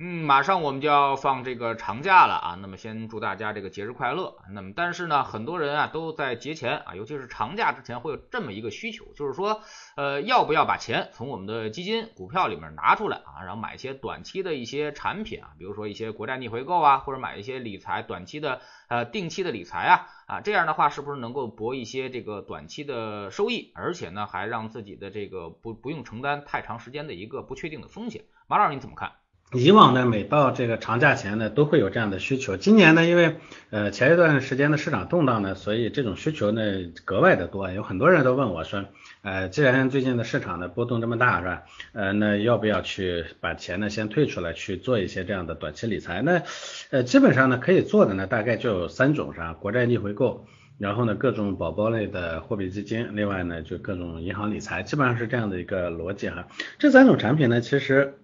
嗯，马上我们就要放这个长假了啊，那么先祝大家这个节日快乐。那么但是呢，很多人啊都在节前啊，尤其是长假之前会有这么一个需求，就是说，呃，要不要把钱从我们的基金、股票里面拿出来啊，然后买一些短期的一些产品啊，比如说一些国债逆回购啊，或者买一些理财短期的呃定期的理财啊啊，这样的话是不是能够博一些这个短期的收益，而且呢还让自己的这个不不用承担太长时间的一个不确定的风险？马老师你怎么看？以往呢，每到这个长假前呢，都会有这样的需求。今年呢，因为呃前一段时间的市场动荡呢，所以这种需求呢格外的多。有很多人都问我说，呃，既然最近的市场的波动这么大，是吧？呃，那要不要去把钱呢先退出来去做一些这样的短期理财？那呃基本上呢可以做的呢大概就有三种，是吧？国债逆回购，然后呢各种宝宝类的货币基金，另外呢就各种银行理财，基本上是这样的一个逻辑哈。这三种产品呢其实。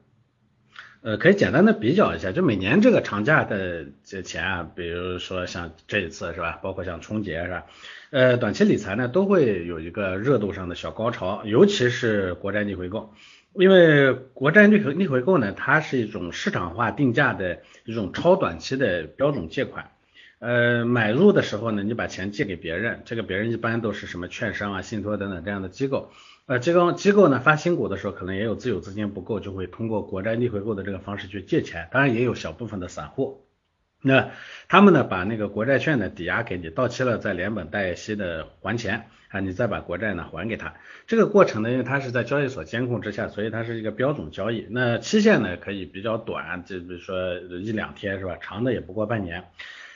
呃，可以简单的比较一下，就每年这个长假的这钱啊，比如说像这一次是吧，包括像春节是吧，呃，短期理财呢都会有一个热度上的小高潮，尤其是国债逆回购，因为国债逆回逆回购呢，它是一种市场化定价的一种超短期的标准借款，呃，买入的时候呢，你把钱借给别人，这个别人一般都是什么券商啊、信托等等这样的机构。呃，这个机构呢发新股的时候，可能也有自有资金不够，就会通过国债逆回购的这个方式去借钱。当然也有小部分的散户，那他们呢把那个国债券呢抵押给你，到期了再连本带息的还钱啊，你再把国债呢还给他。这个过程呢，因为它是在交易所监控之下，所以它是一个标准交易。那期限呢可以比较短，就比如说一两天是吧？长的也不过半年。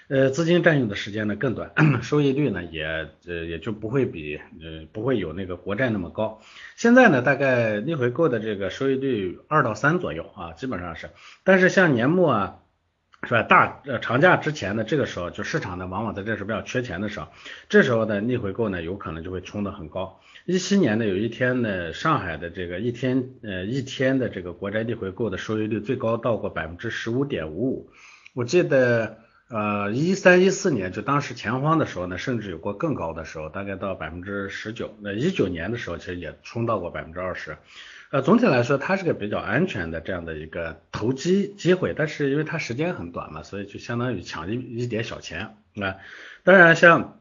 呃，资金占用的时间呢更短，收益率呢也呃也就不会比呃不会有那个国债那么高。现在呢，大概逆回购的这个收益率二到三左右啊，基本上是。但是像年末啊，是吧？大呃长假之前呢，这个时候就市场呢往往在这时候比较缺钱的时候，这时候的逆回购呢有可能就会冲得很高。一七年呢有一天呢，上海的这个一天呃一天的这个国债逆回购的收益率最高到过百分之十五点五五，我记得。呃，一三一四年就当时钱荒的时候呢，甚至有过更高的时候，大概到百分之十九。那一九年的时候，其实也冲到过百分之二十。呃，总体来说，它是个比较安全的这样的一个投机机会，但是因为它时间很短嘛，所以就相当于抢一一点小钱啊。当然像。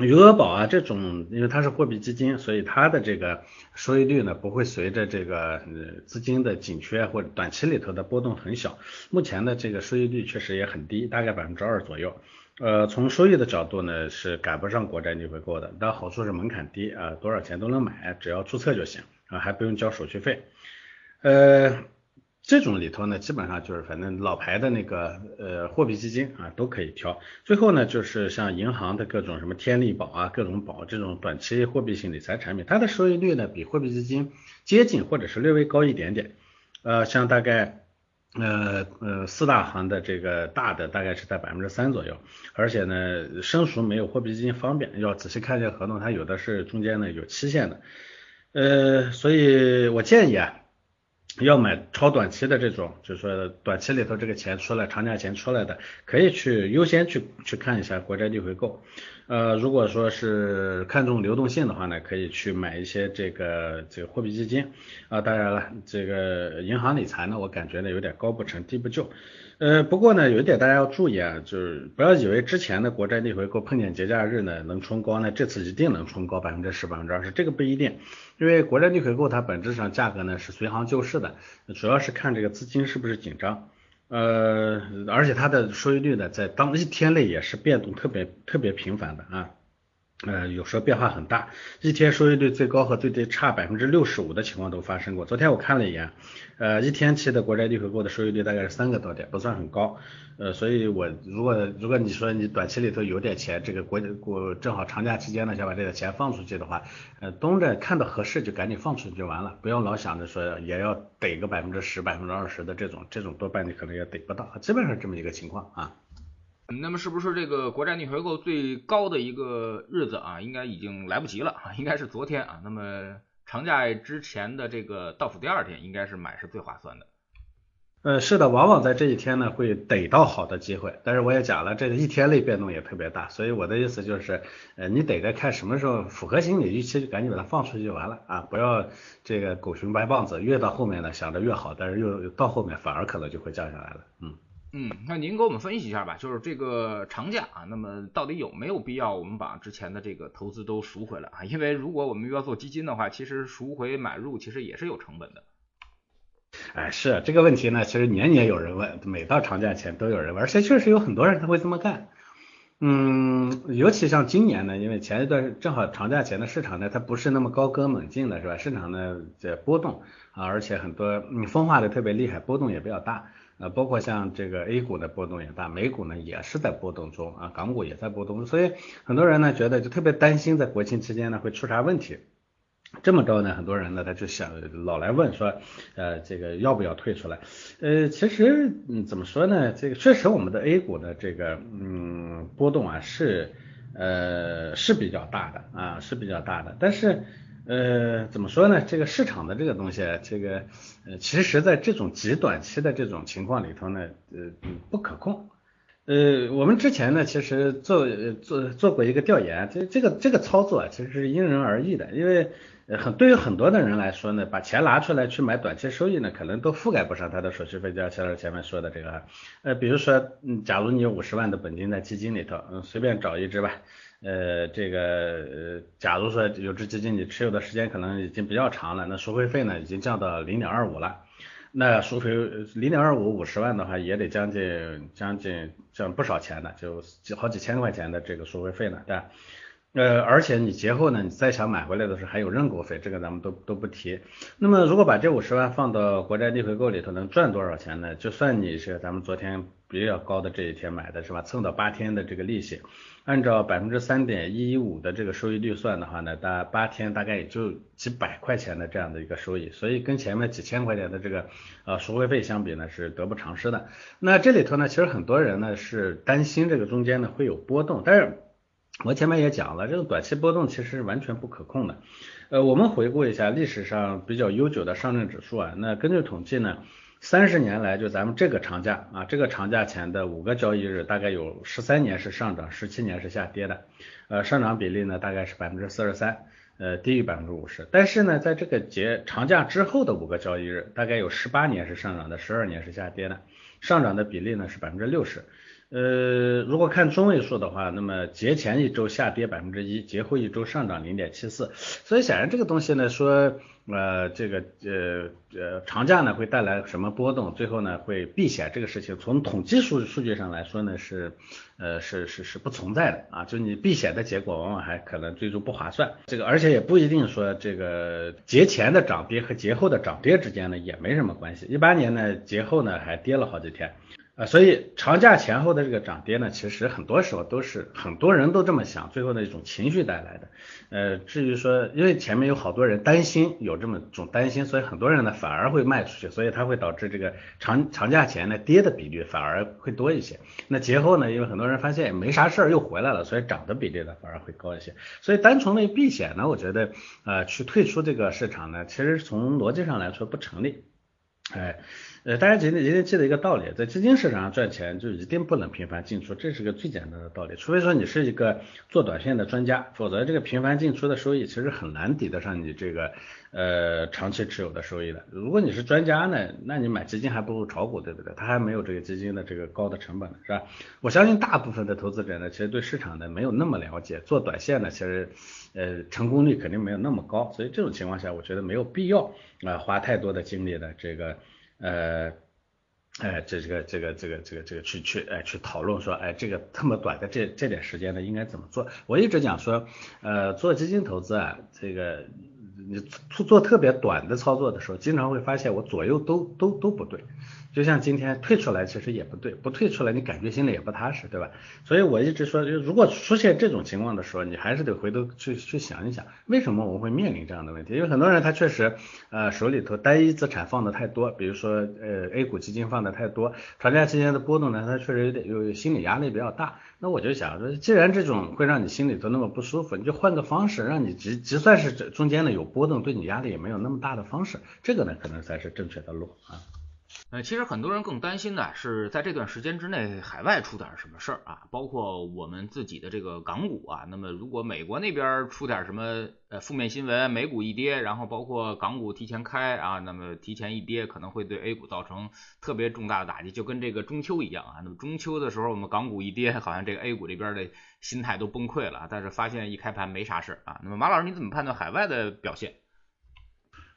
余额宝啊，这种因为它是货币基金，所以它的这个收益率呢不会随着这个呃资金的紧缺或者短期里头的波动很小。目前的这个收益率确实也很低，大概百分之二左右。呃，从收益的角度呢是赶不上国债逆回购的，但好处是门槛低啊，多少钱都能买，只要注册就行啊，还不用交手续费。呃。这种里头呢，基本上就是反正老牌的那个呃货币基金啊都可以挑。最后呢，就是像银行的各种什么天利宝啊、各种宝这种短期货币型理财产品，它的收益率呢比货币基金接近或者是略微高一点点。呃，像大概呃呃四大行的这个大的大概是在百分之三左右，而且呢生熟没有货币基金方便，要仔细看一下合同，它有的是中间呢有期限的。呃，所以我建议啊。要买超短期的这种，就是说短期里头这个钱出来，长假钱出来的，可以去优先去去看一下国债逆回购。呃，如果说是看重流动性的话呢，可以去买一些这个这个货币基金。啊，当然了，这个银行理财呢，我感觉呢有点高不成低不就。呃，不过呢，有一点大家要注意啊，就是不要以为之前的国债逆回购碰见节假日呢能冲高呢，这次一定能冲高百分之十、百分之二十，这个不一定，因为国债逆回购它本质上价格呢是随行就市的，主要是看这个资金是不是紧张，呃，而且它的收益率呢在当一天内也是变动特别特别频繁的啊。呃，有时候变化很大，一天收益率最高和最低差百分之六十五的情况都发生过。昨天我看了一眼，呃，一天期的国债逆回购的收益率大概是三个多点，不算很高。呃，所以我如果如果你说你短期里头有点钱，这个国国正好长假期间呢，想把这个钱放出去的话，呃，东着看到合适就赶紧放出去就完了，不要老想着说也要逮个百分之十、百分之二十的这种，这种多半你可能也逮不到，基本上这么一个情况啊。那么是不是这个国债逆回购最高的一个日子啊，应该已经来不及了啊，应该是昨天啊。那么长假之前的这个倒数第二天，应该是买是最划算的。呃，是的，往往在这一天呢会逮到好的机会，但是我也讲了，这个一天内变动也特别大，所以我的意思就是，呃，你得着看什么时候符合心理预期，就赶紧把它放出去就完了啊，不要这个狗熊掰棒子，越到后面呢想着越好，但是又到后面反而可能就会降下来了，嗯。嗯，那您给我们分析一下吧，就是这个长假啊，那么到底有没有必要我们把之前的这个投资都赎回来啊？因为如果我们要做基金的话，其实赎回买入其实也是有成本的。哎，是这个问题呢，其实年年有人问，每到长假前都有人问，而且确实有很多人他会这么干。嗯，尤其像今年呢，因为前一段正好长假前的市场呢，它不是那么高歌猛进的，是吧？市场呢在波动啊，而且很多嗯分化的特别厉害，波动也比较大。呃，包括像这个 A 股的波动也大，美股呢也是在波动中啊，港股也在波动，所以很多人呢觉得就特别担心在国庆期间呢会出啥问题。这么着呢，很多人呢他就想老来问说，呃，这个要不要退出来？呃，其实嗯怎么说呢，这个确实我们的 A 股的这个嗯波动啊是呃是比较大的啊是比较大的，但是。呃，怎么说呢？这个市场的这个东西，这个呃，其实在这种极短期的这种情况里头呢，呃，不可控。呃，我们之前呢，其实做做做过一个调研，这这个这个操作，其实是因人而异的。因为很对于很多的人来说呢，把钱拿出来去买短期收益呢，可能都覆盖不上他的手续费，就像前面说的这个。呃，比如说，嗯，假如你有五十万的本金在基金里头，嗯，随便找一只吧。呃，这个呃，假如说有只基金你持有的时间可能已经比较长了，那赎回费呢已经降到零点二五了，那赎回零点二五五十万的话也得将近将近降不少钱的，就几好几千块钱的这个赎回费呢，对吧？呃，而且你节后呢，你再想买回来的时候还有认购费，这个咱们都都不提。那么如果把这五十万放到国债逆回购里头，能赚多少钱呢？就算你是咱们昨天比较高的这一天买的是吧，蹭到八天的这个利息。按照百分之三点一五的这个收益率算的话呢，大八天大概也就几百块钱的这样的一个收益，所以跟前面几千块钱的这个呃赎回费相比呢，是得不偿失的。那这里头呢，其实很多人呢是担心这个中间呢会有波动，但是我前面也讲了，这个短期波动其实是完全不可控的。呃，我们回顾一下历史上比较悠久的上证指数啊，那根据统计呢。三十年来，就咱们这个长假啊，这个长假前的五个交易日，大概有十三年是上涨，十七年是下跌的，呃，上涨比例呢大概是百分之四十三，呃，低于百分之五十。但是呢，在这个节长假之后的五个交易日，大概有十八年是上涨的，十二年是下跌的，上涨的比例呢是百分之六十。呃，如果看中位数的话，那么节前一周下跌百分之一，节后一周上涨零点七四。所以显然这个东西呢，说呃这个呃呃长假呢会带来什么波动，最后呢会避险这个事情，从统计数数据上来说呢是呃是是是不存在的啊，就你避险的结果往往还可能最终不划算。这个而且也不一定说这个节前的涨跌和节后的涨跌之间呢也没什么关系。一八年呢节后呢还跌了好几天。所以长假前后的这个涨跌呢，其实很多时候都是很多人都这么想，最后的一种情绪带来的。呃，至于说，因为前面有好多人担心有这么种担心，所以很多人呢反而会卖出去，所以它会导致这个长长假前呢跌的比率反而会多一些。那节后呢，因为很多人发现没啥事儿又回来了，所以涨的比例呢反而会高一些。所以单纯的避险呢，我觉得呃去退出这个市场呢，其实从逻辑上来说不成立。哎。呃，大家一定一定记得一个道理，在基金市场上赚钱就一定不能频繁进出，这是个最简单的道理。除非说你是一个做短线的专家，否则这个频繁进出的收益其实很难抵得上你这个呃长期持有的收益的。如果你是专家呢，那你买基金还不如炒股，对不对？它还没有这个基金的这个高的成本呢，是吧？我相信大部分的投资者呢，其实对市场呢没有那么了解，做短线呢，其实呃成功率肯定没有那么高，所以这种情况下，我觉得没有必要啊花太多的精力的这个。呃，哎，这这个这个这个这个这个去去哎去讨论说，哎，这个这么短的这这点时间呢，应该怎么做？我一直讲说，呃，做基金投资啊，这个你做做特别短的操作的时候，经常会发现我左右都都都不对。就像今天退出来其实也不对，不退出来你感觉心里也不踏实，对吧？所以我一直说，如果出现这种情况的时候，你还是得回头去去想一想，为什么我们会面临这样的问题？因为很多人他确实呃手里头单一资产放的太多，比如说呃 A 股基金放的太多，长假期间的波动呢，他确实有点有心理压力比较大。那我就想说，既然这种会让你心里头那么不舒服，你就换个方式，让你即即算是这中间呢有波动，对你压力也没有那么大的方式，这个呢可能才是正确的路啊。呃，其实很多人更担心的是在这段时间之内海外出点什么事儿啊，包括我们自己的这个港股啊。那么如果美国那边出点什么呃负面新闻，美股一跌，然后包括港股提前开啊，那么提前一跌，可能会对 A 股造成特别重大的打击，就跟这个中秋一样啊。那么中秋的时候我们港股一跌，好像这个 A 股这边的心态都崩溃了，但是发现一开盘没啥事啊。那么马老师你怎么判断海外的表现？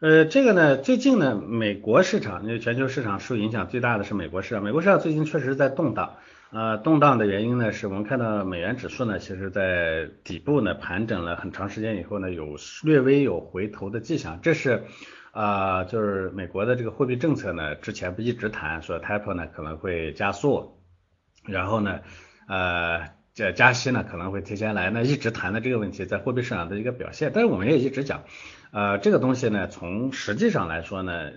呃，这个呢，最近呢，美国市场，因为全球市场受影响最大的是美国市场，美国市场最近确实在动荡，呃，动荡的原因呢，是我们看到美元指数呢，其实在底部呢盘整了很长时间以后呢，有略微有回头的迹象，这是啊，就是美国的这个货币政策呢，之前不一直谈说 t a p e 呢可能会加速，然后呢，呃，这加息呢可能会提前来，那一直谈的这个问题在货币市场的一个表现，但是我们也一直讲。呃，这个东西呢，从实际上来说呢，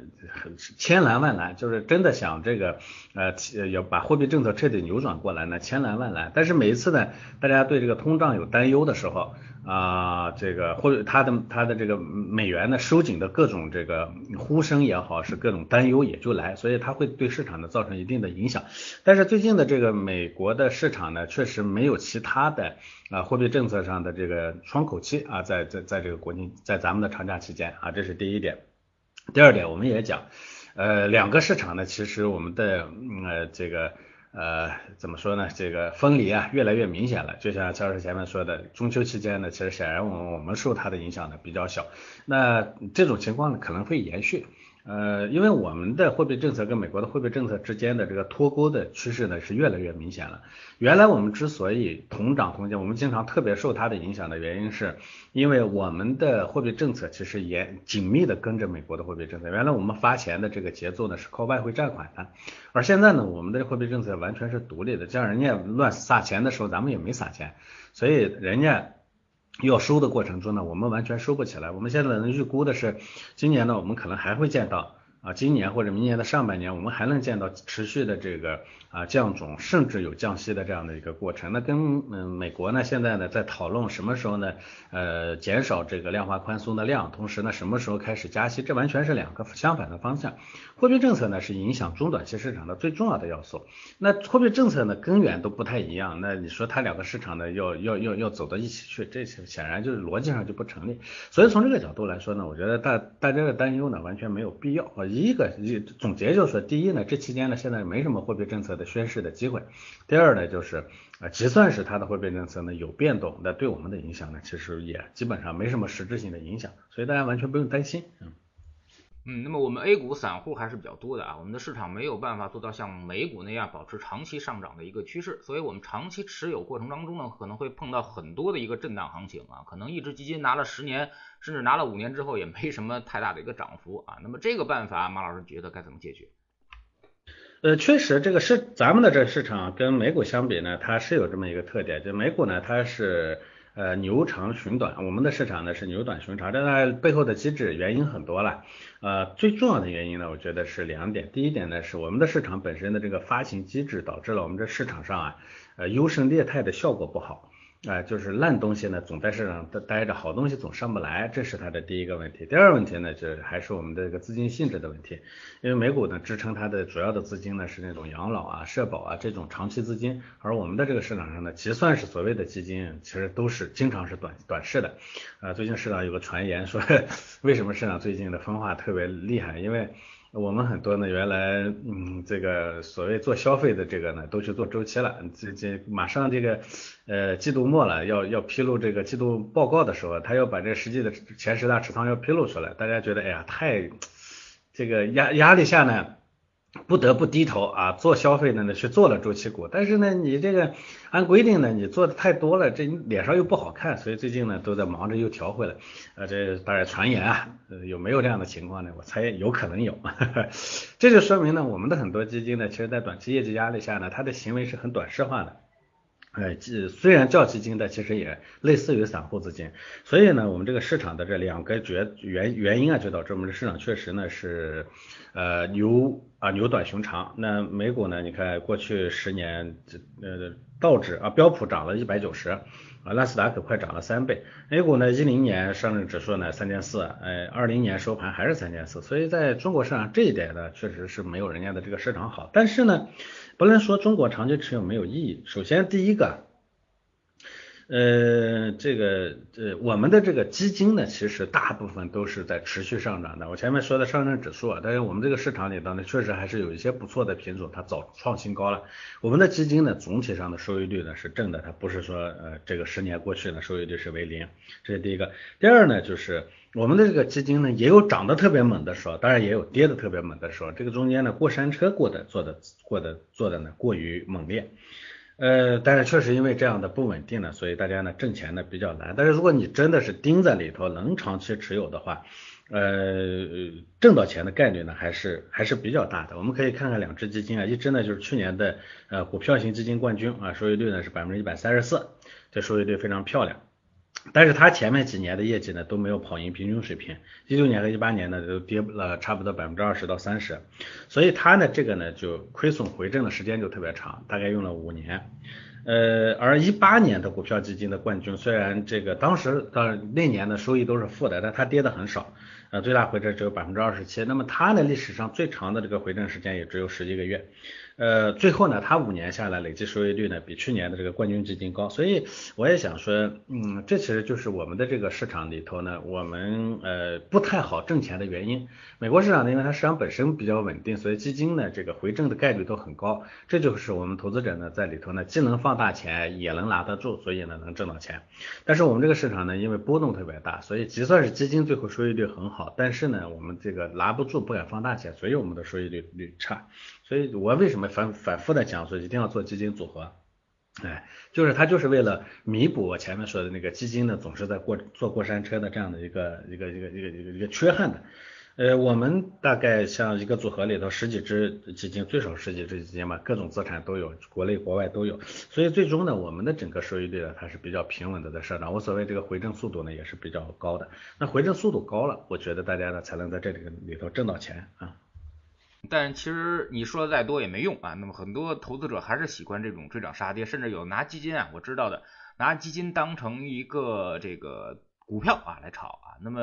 千难万难，就是真的想这个呃要把货币政策彻底扭转过来呢，千难万难。但是每一次呢，大家对这个通胀有担忧的时候啊，这个或者它的它的这个美元呢收紧的各种这个呼声也好，是各种担忧也就来，所以它会对市场呢造成一定的影响。但是最近的这个美国的市场呢，确实没有其他的。啊，货币政策上的这个窗口期啊，在在在这个国庆，在咱们的长假期间啊，这是第一点。第二点，我们也讲，呃，两个市场呢，其实我们的呃这个呃怎么说呢，这个分离啊，越来越明显了。就像陈老师前面说的，中秋期间呢，其实显然我们我们受它的影响呢比较小。那这种情况呢可能会延续。呃，因为我们的货币政策跟美国的货币政策之间的这个脱钩的趋势呢是越来越明显了。原来我们之所以同涨同降，我们经常特别受它的影响的原因，是因为我们的货币政策其实也紧密的跟着美国的货币政策。原来我们发钱的这个节奏呢是靠外汇占款的，而现在呢，我们的货币政策完全是独立的，像人家乱撒钱的时候，咱们也没撒钱，所以人家。要收的过程中呢，我们完全收不起来。我们现在能预估的是，今年呢，我们可能还会见到。啊，今年或者明年的上半年，我们还能见到持续的这个啊降准，甚至有降息的这样的一个过程。那跟嗯美国呢，现在呢在讨论什么时候呢，呃减少这个量化宽松的量，同时呢什么时候开始加息，这完全是两个相反的方向。货币政策呢是影响中短期市场的最重要的要素。那货币政策呢根源都不太一样，那你说它两个市场呢要要要要走到一起去，这显然就是逻辑上就不成立。所以从这个角度来说呢，我觉得大大家的担忧呢完全没有必要。一个一总结就是说，第一呢，这期间呢，现在没什么货币政策的宣示的机会。第二呢，就是啊，就算是它的货币政策呢有变动，那对我们的影响呢，其实也基本上没什么实质性的影响，所以大家完全不用担心。嗯。嗯，那么我们 A 股散户还是比较多的啊，我们的市场没有办法做到像美股那样保持长期上涨的一个趋势，所以我们长期持有过程当中呢，可能会碰到很多的一个震荡行情啊，可能一只基金拿了十年，甚至拿了五年之后也没什么太大的一个涨幅啊，那么这个办法马老师觉得该怎么解决？呃，确实这个是咱们的这市场跟美股相比呢，它是有这么一个特点，就美股呢它是。呃，牛长熊短，我们的市场呢是牛短熊长，这呢背后的机制原因很多了。呃，最重要的原因呢，我觉得是两点。第一点呢，是我们的市场本身的这个发行机制导致了我们这市场上啊，呃优胜劣汰的效果不好。啊，就是烂东西呢，总在市场待着，好东西总上不来，这是它的第一个问题。第二个问题呢，就还是我们的这个资金性质的问题。因为美股呢，支撑它的主要的资金呢是那种养老啊、社保啊这种长期资金，而我们的这个市场上呢，其实算是所谓的基金，其实都是经常是短短视的。啊，最近市场有个传言说，为什么市场最近的分化特别厉害？因为我们很多呢，原来嗯，这个所谓做消费的这个呢，都去做周期了。这这马上这个呃季度末了，要要披露这个季度报告的时候，他要把这实际的前十大持仓要披露出来。大家觉得哎呀，太这个压压力下呢。不得不低头啊，做消费的呢去做了周期股，但是呢，你这个按规定呢，你做的太多了，这脸上又不好看，所以最近呢都在忙着又调回来。啊，这当然传言啊，有没有这样的情况呢？我猜有可能有。这就说明呢，我们的很多基金呢，其实在短期业绩压力下呢，它的行为是很短视化的。哎，基虽然叫基金的，其实也类似于散户资金，所以呢，我们这个市场的这两个原原原因啊，就导致我们的市场确实呢是呃牛啊牛短熊长。那美股呢，你看过去十年这呃道指啊标普涨了一百九十。啊，纳斯达克快涨了三倍，A 股呢，一零年上证指数呢三千四，哎，二零年收盘还是三千四，所以在中国市场这一点呢，确实是没有人家的这个市场好。但是呢，不能说中国长期持有没有意义。首先第一个。呃，这个呃，我们的这个基金呢，其实大部分都是在持续上涨的。我前面说的上证指数啊，但是我们这个市场里头呢，确实还是有一些不错的品种，它早创新高了。我们的基金呢，总体上的收益率呢是正的，它不是说呃这个十年过去呢收益率是为零，这是第一个。第二呢，就是我们的这个基金呢，也有涨得特别猛的时候，当然也有跌得特别猛的时候。这个中间呢，过山车过的做的过的做的呢过于猛烈。呃，但是确实因为这样的不稳定呢，所以大家呢挣钱呢比较难。但是如果你真的是盯在里头，能长期持有的话，呃，挣到钱的概率呢还是还是比较大的。我们可以看看两只基金啊，一只呢就是去年的呃股票型基金冠军啊，收益率呢是百分之一百三十四，这收益率非常漂亮。但是它前面几年的业绩呢都没有跑赢平均水平，一六年和一八年呢都跌了差不多百分之二十到三十，所以它呢这个呢就亏损回正的时间就特别长，大概用了五年。呃，而一八年的股票基金的冠军虽然这个当时当然那年的收益都是负的，但它跌的很少，呃最大回撤只有百分之二十七，那么它的历史上最长的这个回正时间也只有十一个月。呃，最后呢，它五年下来累计收益率呢比去年的这个冠军基金高，所以我也想说，嗯，这其实就是我们的这个市场里头呢，我们呃不太好挣钱的原因。美国市场呢，因为它市场本身比较稳定，所以基金呢这个回正的概率都很高，这就是我们投资者呢在里头呢既能放大钱，也能拿得住，所以呢能挣到钱。但是我们这个市场呢，因为波动特别大，所以就算是基金最后收益率很好，好但是呢我们这个拿不住，不敢放大钱，所以我们的收益率率差。所以我为什么反反复的讲说一定要做基金组合？哎，就是他就是为了弥补我前面说的那个基金呢总是在过坐过山车的这样的一个一个一个一个一个一个缺憾的。呃，我们大概像一个组合里头十几只基金，最少十几只基金吧，各种资产都有，国内国外都有。所以最终呢，我们的整个收益率呢，它是比较平稳的在上涨。我所谓这个回正速度呢，也是比较高的。那回正速度高了，我觉得大家呢才能在这里里头挣到钱啊。但其实你说的再多也没用啊。那么很多投资者还是喜欢这种追涨杀跌，甚至有拿基金啊，我知道的，拿基金当成一个这个股票啊来炒啊。那么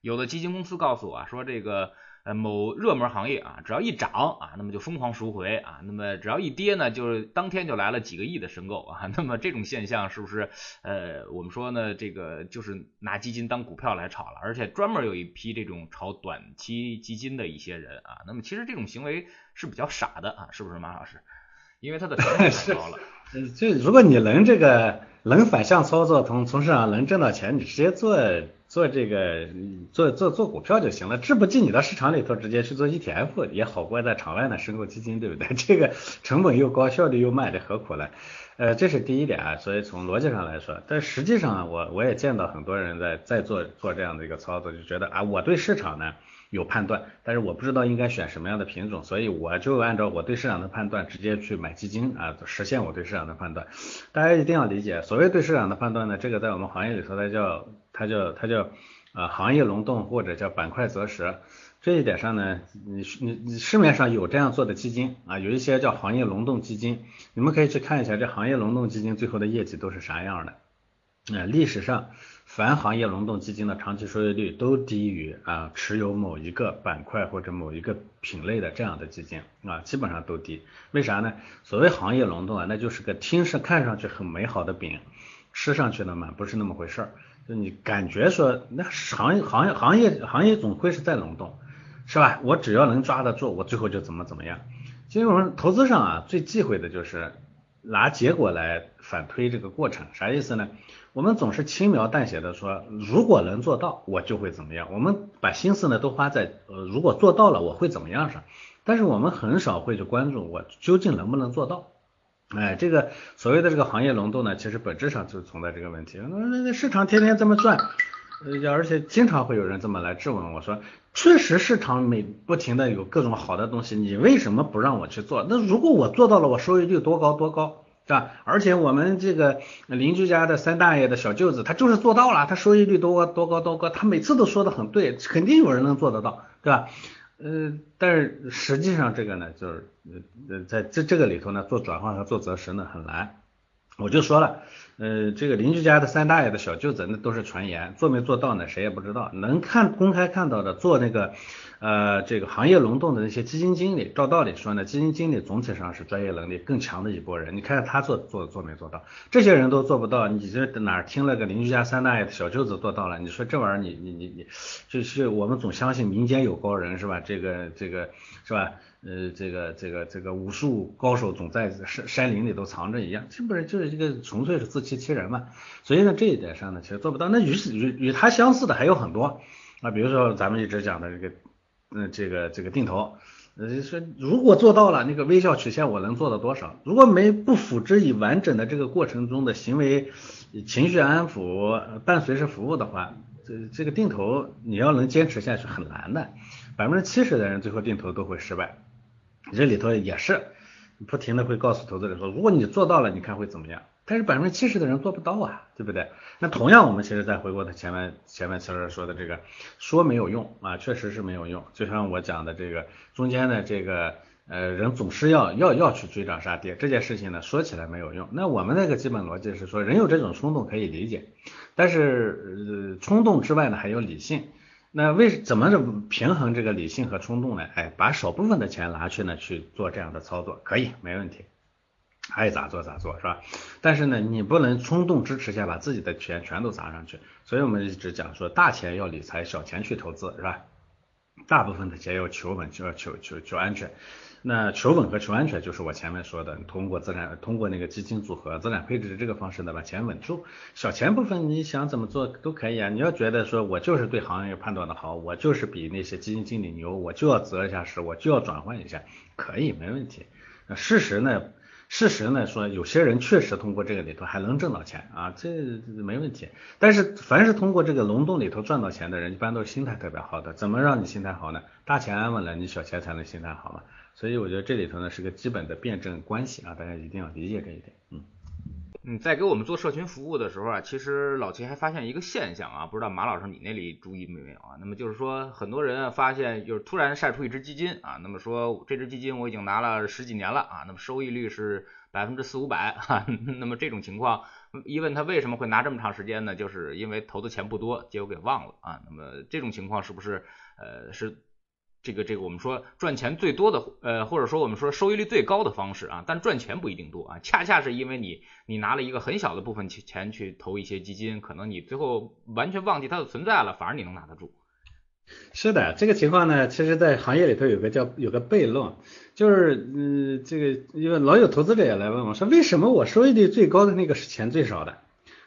有的基金公司告诉我啊，说这个。呃，某热门行业啊，只要一涨啊，那么就疯狂赎回啊，那么只要一跌呢，就是当天就来了几个亿的申购啊，那么这种现象是不是呃，我们说呢，这个就是拿基金当股票来炒了，而且专门有一批这种炒短期基金的一些人啊，那么其实这种行为是比较傻的啊，是不是马老师？因为它的成本太高了。嗯 就如果你能这个能反向操作，从从市场能挣到钱，你直接做。做这个做做做股票就行了，志不进你到市场里头直接去做 ETF 也好过在场外呢申购基金，对不对？这个成本又高，效率又慢，这何苦呢？呃，这是第一点啊。所以从逻辑上来说，但实际上我我也见到很多人在在做做这样的一个操作，就觉得啊，我对市场呢有判断，但是我不知道应该选什么样的品种，所以我就按照我对市场的判断直接去买基金啊，实现我对市场的判断。大家一定要理解，所谓对市场的判断呢，这个在我们行业里头它叫。它叫它叫呃行业龙洞或者叫板块择时，这一点上呢，你你你市面上有这样做的基金啊，有一些叫行业龙洞基金，你们可以去看一下这行业龙洞基金最后的业绩都是啥样的。呃，历史上凡行业龙洞基金的长期收益率都低于啊持有某一个板块或者某一个品类的这样的基金啊，基本上都低。为啥呢？所谓行业龙洞啊，那就是个听上看上去很美好的饼，吃上去呢嘛不是那么回事儿。就你感觉说，那行业行业行业行业总会是在轮动，是吧？我只要能抓得住，我最后就怎么怎么样。其实我们投资上啊，最忌讳的就是拿结果来反推这个过程，啥意思呢？我们总是轻描淡写的说，如果能做到，我就会怎么样。我们把心思呢都花在呃，如果做到了我会怎么样上，但是我们很少会去关注我究竟能不能做到。哎，这个所谓的这个行业龙洞呢，其实本质上就存在这个问题。那那市场天天这么转，呃，而且经常会有人这么来质问我说，确实市场每不停的有各种好的东西，你为什么不让我去做？那如果我做到了，我收益率多高多高，是吧？而且我们这个邻居家的三大爷的小舅子，他就是做到了，他收益率多多高多高，他每次都说的很对，肯定有人能做得到，对吧？呃，但是实际上这个呢，就是呃在这这个里头呢，做转换和做择时呢很难。我就说了，呃，这个邻居家的三大爷的小舅子那都是传言，做没做到呢，谁也不知道。能看公开看到的做那个。呃，这个行业轮动的那些基金经理，照道理说呢，基金经理总体上是专业能力更强的一波人。你看看他做做做没做到？这些人都做不到，你这哪儿听了个邻居家三大爷的小舅子做到了？你说这玩意儿，你你你你，就是我们总相信民间有高人是吧？这个这个是吧？呃，这个这个这个武术高手总在山山林里头藏着一样，这不是就是这个纯粹是自欺欺人嘛？所以呢，这一点上呢，其实做不到。那与与与他相似的还有很多啊，比如说咱们一直讲的这个。嗯，这个这个定投，呃，说如果做到了那个微笑曲线，我能做到多少？如果没不辅之以完整的这个过程中的行为情绪安抚伴随式服务的话，这这个定投你要能坚持下去很难的，百分之七十的人最后定投都会失败，这里头也是不停的会告诉投资者说，如果你做到了，你看会怎么样？但是百分之七十的人做不到啊，对不对？那同样，我们其实再回过他前面前面其实说的这个，说没有用啊，确实是没有用。就像我讲的这个中间的这个呃人总是要要要去追涨杀跌这件事情呢，说起来没有用。那我们那个基本逻辑是说，人有这种冲动可以理解，但是呃冲动之外呢还有理性。那为怎么着平衡这个理性和冲动呢？哎，把少部分的钱拿去呢去做这样的操作，可以没问题。爱咋做咋做是吧？但是呢，你不能冲动支持下把自己的钱全都砸上去。所以我们一直讲说，大钱要理财，小钱去投资是吧？大部分的钱要求稳，就要求求求安全。那求稳和求安全就是我前面说的，通过资产，通过那个基金组合、资产配置的这个方式呢，把钱稳住。小钱部分你想怎么做都可以啊。你要觉得说我就是对行业判断的好，我就是比那些基金经理牛，我就要择一下时，我就要转换一下，可以没问题。那事实呢？事实呢说，有些人确实通过这个里头还能挣到钱啊，这没问题。但是凡是通过这个龙洞里头赚到钱的人，一般都是心态特别好的。怎么让你心态好呢？大钱安稳了，你小钱才能心态好嘛。所以我觉得这里头呢是个基本的辩证关系啊，大家一定要理解这一点。嗯。嗯，在给我们做社群服务的时候啊，其实老齐还发现一个现象啊，不知道马老师你那里注意没有啊？那么就是说，很多人啊发现就是突然晒出一只基金啊，那么说这只基金我已经拿了十几年了啊，那么收益率是百分之四五百 哈，那么这种情况，一问他为什么会拿这么长时间呢？就是因为投的钱不多，结果给忘了啊。那么这种情况是不是呃是？这个这个我们说赚钱最多的呃或者说我们说收益率最高的方式啊，但赚钱不一定多啊，恰恰是因为你你拿了一个很小的部分钱钱去投一些基金，可能你最后完全忘记它的存在了，反而你能拿得住。是的，这个情况呢，其实在行业里头有个叫有个悖论，就是嗯这个因为老有投资者也来问我说，为什么我收益率最高的那个是钱最少的？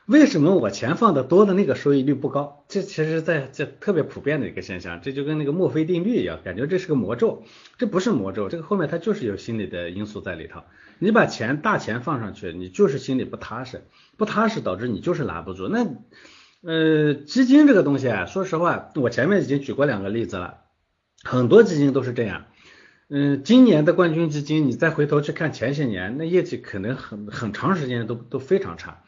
为什么我钱放的多的那个收益率不高？这其实在这特别普遍的一个现象，这就跟那个墨菲定律一样，感觉这是个魔咒，这不是魔咒，这个后面它就是有心理的因素在里头。你把钱大钱放上去，你就是心里不踏实，不踏实导致你就是拿不住。那呃基金这个东西啊，说实话，我前面已经举过两个例子了，很多基金都是这样。嗯，今年的冠军基金，你再回头去看前些年，那业绩可能很很长时间都都非常差。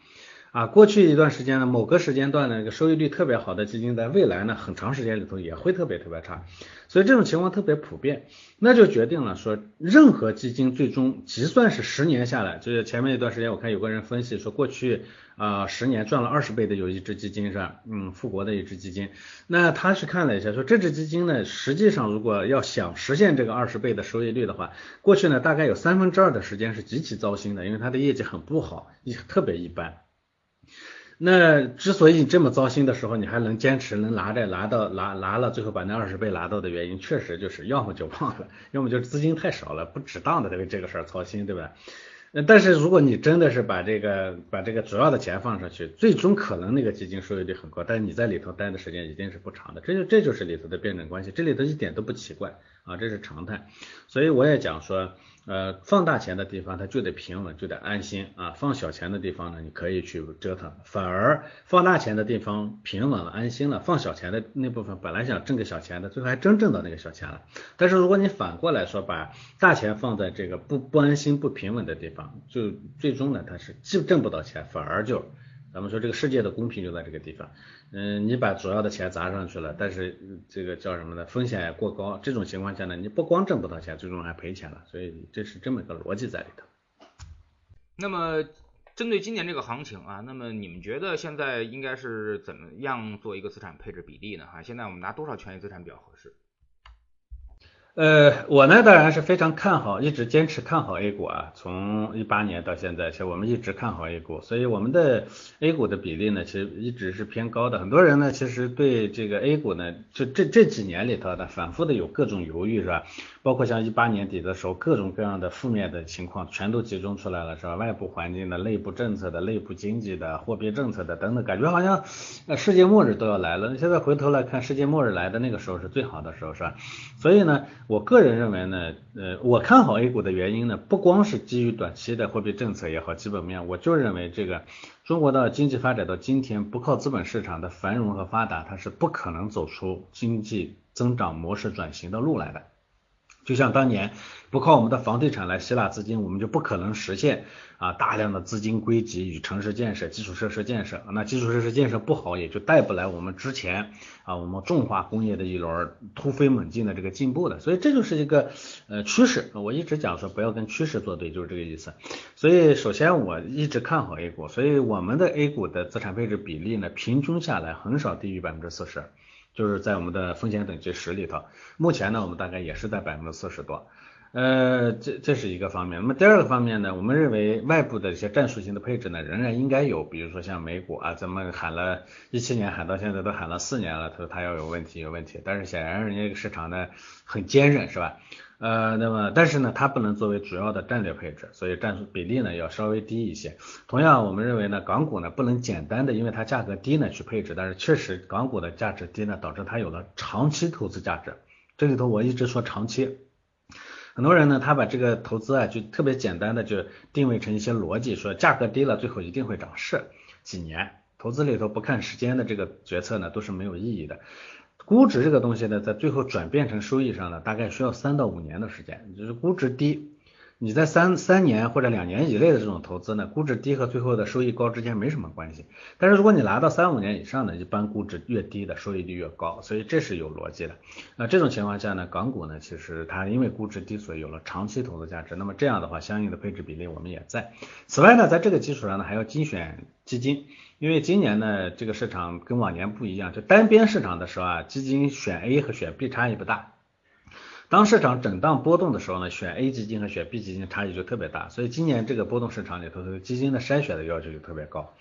啊，过去一段时间呢，某个时间段的那个收益率特别好的基金，在未来呢，很长时间里头也会特别特别差，所以这种情况特别普遍，那就决定了说，任何基金最终，即算是十年下来，就是前面一段时间我看有个人分析说，过去啊十年赚了二十倍的有一只基金是吧？嗯，富国的一只基金，那他去看了一下，说这只基金呢，实际上如果要想实现这个二十倍的收益率的话，过去呢大概有三分之二的时间是极其糟心的，因为它的业绩很不好，也特别一般。那之所以你这么糟心的时候，你还能坚持能拿着拿到拿拿了，最后把那二十倍拿到的原因，确实就是要么就忘了，要么就是资金太少了，不值当的为这个事儿操心，对吧？那但是如果你真的是把这个把这个主要的钱放上去，最终可能那个基金收益率很高，但是你在里头待的时间一定是不长的，这就这就是里头的辩证关系，这里头一点都不奇怪啊，这是常态。所以我也讲说，呃，放大钱的地方它就得平稳，就得安心啊。放小钱的地方呢，你可以去折腾。反而放大钱的地方平稳了、安心了，放小钱的那部分本来想挣个小钱的，最后还真挣到那个小钱了。但是如果你反过来说，把大钱放在这个不不安心、不平稳的地方，就最终呢，它是既挣不到钱，反而就。咱们说这个世界的公平就在这个地方，嗯，你把主要的钱砸上去了，但是这个叫什么呢？风险也过高，这种情况下呢，你不光挣不到钱，最终还赔钱了，所以这是这么一个逻辑在里头。那么针对今年这个行情啊，那么你们觉得现在应该是怎么样做一个资产配置比例呢？哈，现在我们拿多少权益资产比较合适？呃，我呢当然是非常看好，一直坚持看好 A 股啊，从一八年到现在，其实我们一直看好 A 股，所以我们的 A 股的比例呢，其实一直是偏高的。很多人呢，其实对这个 A 股呢，就这这几年里头呢，反复的有各种犹豫，是吧？包括像一八年底的时候，各种各样的负面的情况全都集中出来了，是吧？外部环境的、内部政策的、内部经济的、货币政策的等等，感觉好像呃世界末日都要来了。现在回头来看，世界末日来的那个时候是最好的时候，是吧？所以呢，我个人认为呢，呃，我看好 A 股的原因呢，不光是基于短期的货币政策也好，基本面，我就认为这个中国的经济发展到今天，不靠资本市场的繁荣和发达，它是不可能走出经济增长模式转型的路来的。就像当年不靠我们的房地产来吸纳资金，我们就不可能实现啊大量的资金归集与城市建设、基础设施建设。那基础设施建设不好，也就带不来我们之前啊我们重化工业的一轮突飞猛进的这个进步的。所以这就是一个呃趋势。我一直讲说不要跟趋势作对，就是这个意思。所以首先我一直看好 A 股，所以我们的 A 股的资产配置比例呢，平均下来很少低于百分之四十。就是在我们的风险等级十里头，目前呢，我们大概也是在百分之四十多，呃，这这是一个方面。那么第二个方面呢，我们认为外部的一些战术性的配置呢，仍然应该有，比如说像美股啊，咱们喊了一七年喊到现在都喊了四年了，他说他要有问题有问题，但是显然人家这个市场呢很坚韧，是吧？呃，那么但是呢，它不能作为主要的战略配置，所以占比例呢要稍微低一些。同样，我们认为呢，港股呢不能简单的因为它价格低呢去配置，但是确实港股的价值低呢，导致它有了长期投资价值。这里头我一直说长期，很多人呢他把这个投资啊就特别简单的就定位成一些逻辑，说价格低了最后一定会涨是几年，投资里头不看时间的这个决策呢都是没有意义的。估值这个东西呢，在最后转变成收益上呢，大概需要三到五年的时间。就是估值低，你在三三年或者两年以内的这种投资呢，估值低和最后的收益高之间没什么关系。但是如果你拿到三五年以上呢，一般估值越低的收益率越高，所以这是有逻辑的。那这种情况下呢，港股呢，其实它因为估值低，所以有了长期投资价值。那么这样的话，相应的配置比例我们也在。此外呢，在这个基础上呢，还要精选基金。因为今年呢，这个市场跟往年不一样，就单边市场的时候啊，基金选 A 和选 B 差异不大。当市场震荡波动的时候呢，选 A 基金和选 B 基金差异就特别大。所以今年这个波动市场里头，基金的筛选的要求就特别高。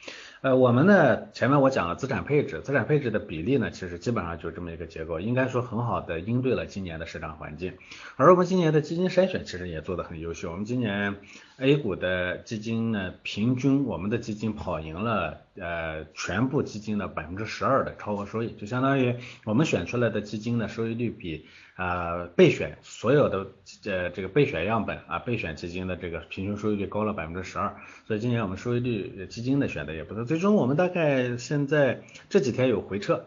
呃，我们呢，前面我讲了资产配置，资产配置的比例呢，其实基本上就这么一个结构，应该说很好的应对了今年的市场环境。而我们今年的基金筛选其实也做得很优秀，我们今年 A 股的基金呢，平均我们的基金跑赢了呃全部基金的百分之十二的超额收益，就相当于我们选出来的基金的收益率比。啊，备选所有的呃这个备选样本啊，备选基金的这个平均收益率高了百分之十二，所以今年我们收益率基金的选的也不错，最终我们大概现在这几天有回撤，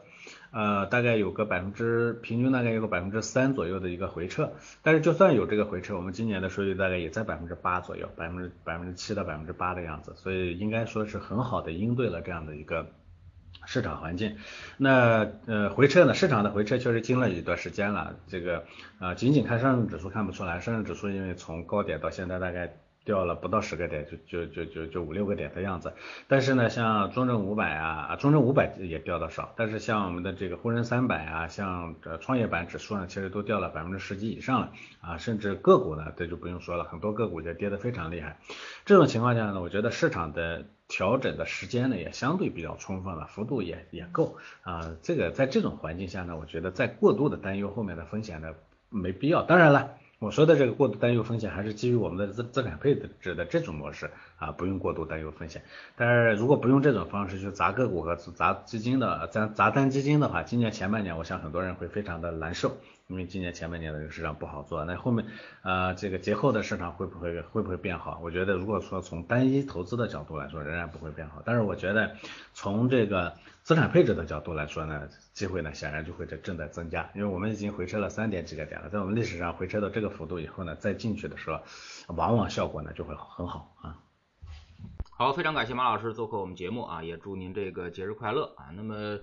呃大概有个百分之平均大概有个百分之三左右的一个回撤，但是就算有这个回撤，我们今年的收益大概也在百分之八左右，百分之百分之七到百分之八的样子，所以应该说是很好的应对了这样的一个。市场环境，那呃回撤呢？市场的回撤确实经了一段时间了。这个啊，仅仅看上证指数看不出来，上证指数因为从高点到现在大概掉了不到十个点，就就就就就五六个点的样子。但是呢，像中证五百啊，中证五百也掉的少，但是像我们的这个沪深三百啊，像这创业板指数呢，其实都掉了百分之十几以上了啊，甚至个股呢，这就不用说了，很多个股就跌得非常厉害。这种情况下呢，我觉得市场的。调整的时间呢也相对比较充分了，幅度也也够啊。这个在这种环境下呢，我觉得在过度的担忧后面的风险呢没必要。当然了，我说的这个过度担忧风险还是基于我们的资资产配置的这种模式啊。不用过度担忧风险。但是如果不用这种方式去砸个股和砸基金的砸砸单基金的话，今年前半年我想很多人会非常的难受，因为今年前半年的这个市场不好做。那后面呃这个节后的市场会不会会不会变好？我觉得如果说从单一投资的角度来说，仍然不会变好。但是我觉得从这个资产配置的角度来说呢，机会呢显然就会在正在增加，因为我们已经回撤了三点几个点了，在我们历史上回撤到这个幅度以后呢，再进去的时候，往往效果呢就会很好啊。好，非常感谢马老师做客我们节目啊，也祝您这个节日快乐啊。那么，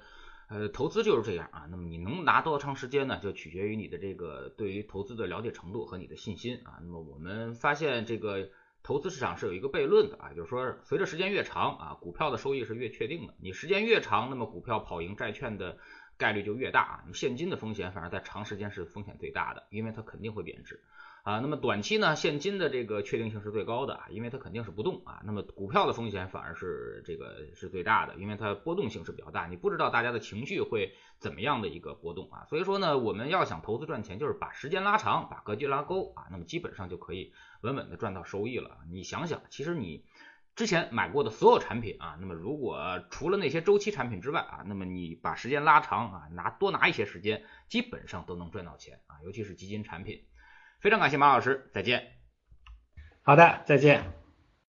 呃，投资就是这样啊。那么你能拿多长时间呢？就取决于你的这个对于投资的了解程度和你的信心啊。那么我们发现这个投资市场是有一个悖论的啊，就是说随着时间越长啊，股票的收益是越确定的。你时间越长，那么股票跑赢债券的概率就越大啊。你现金的风险反而在长时间是风险最大的，因为它肯定会贬值。啊，那么短期呢，现金的这个确定性是最高的，因为它肯定是不动啊。那么股票的风险反而是这个是最大的，因为它波动性是比较大，你不知道大家的情绪会怎么样的一个波动啊。所以说呢，我们要想投资赚钱，就是把时间拉长，把格局拉高啊，那么基本上就可以稳稳的赚到收益了。你想想，其实你之前买过的所有产品啊，那么如果除了那些周期产品之外啊，那么你把时间拉长啊，拿多拿一些时间，基本上都能赚到钱啊，尤其是基金产品。非常感谢马老师，再见。好的，再见。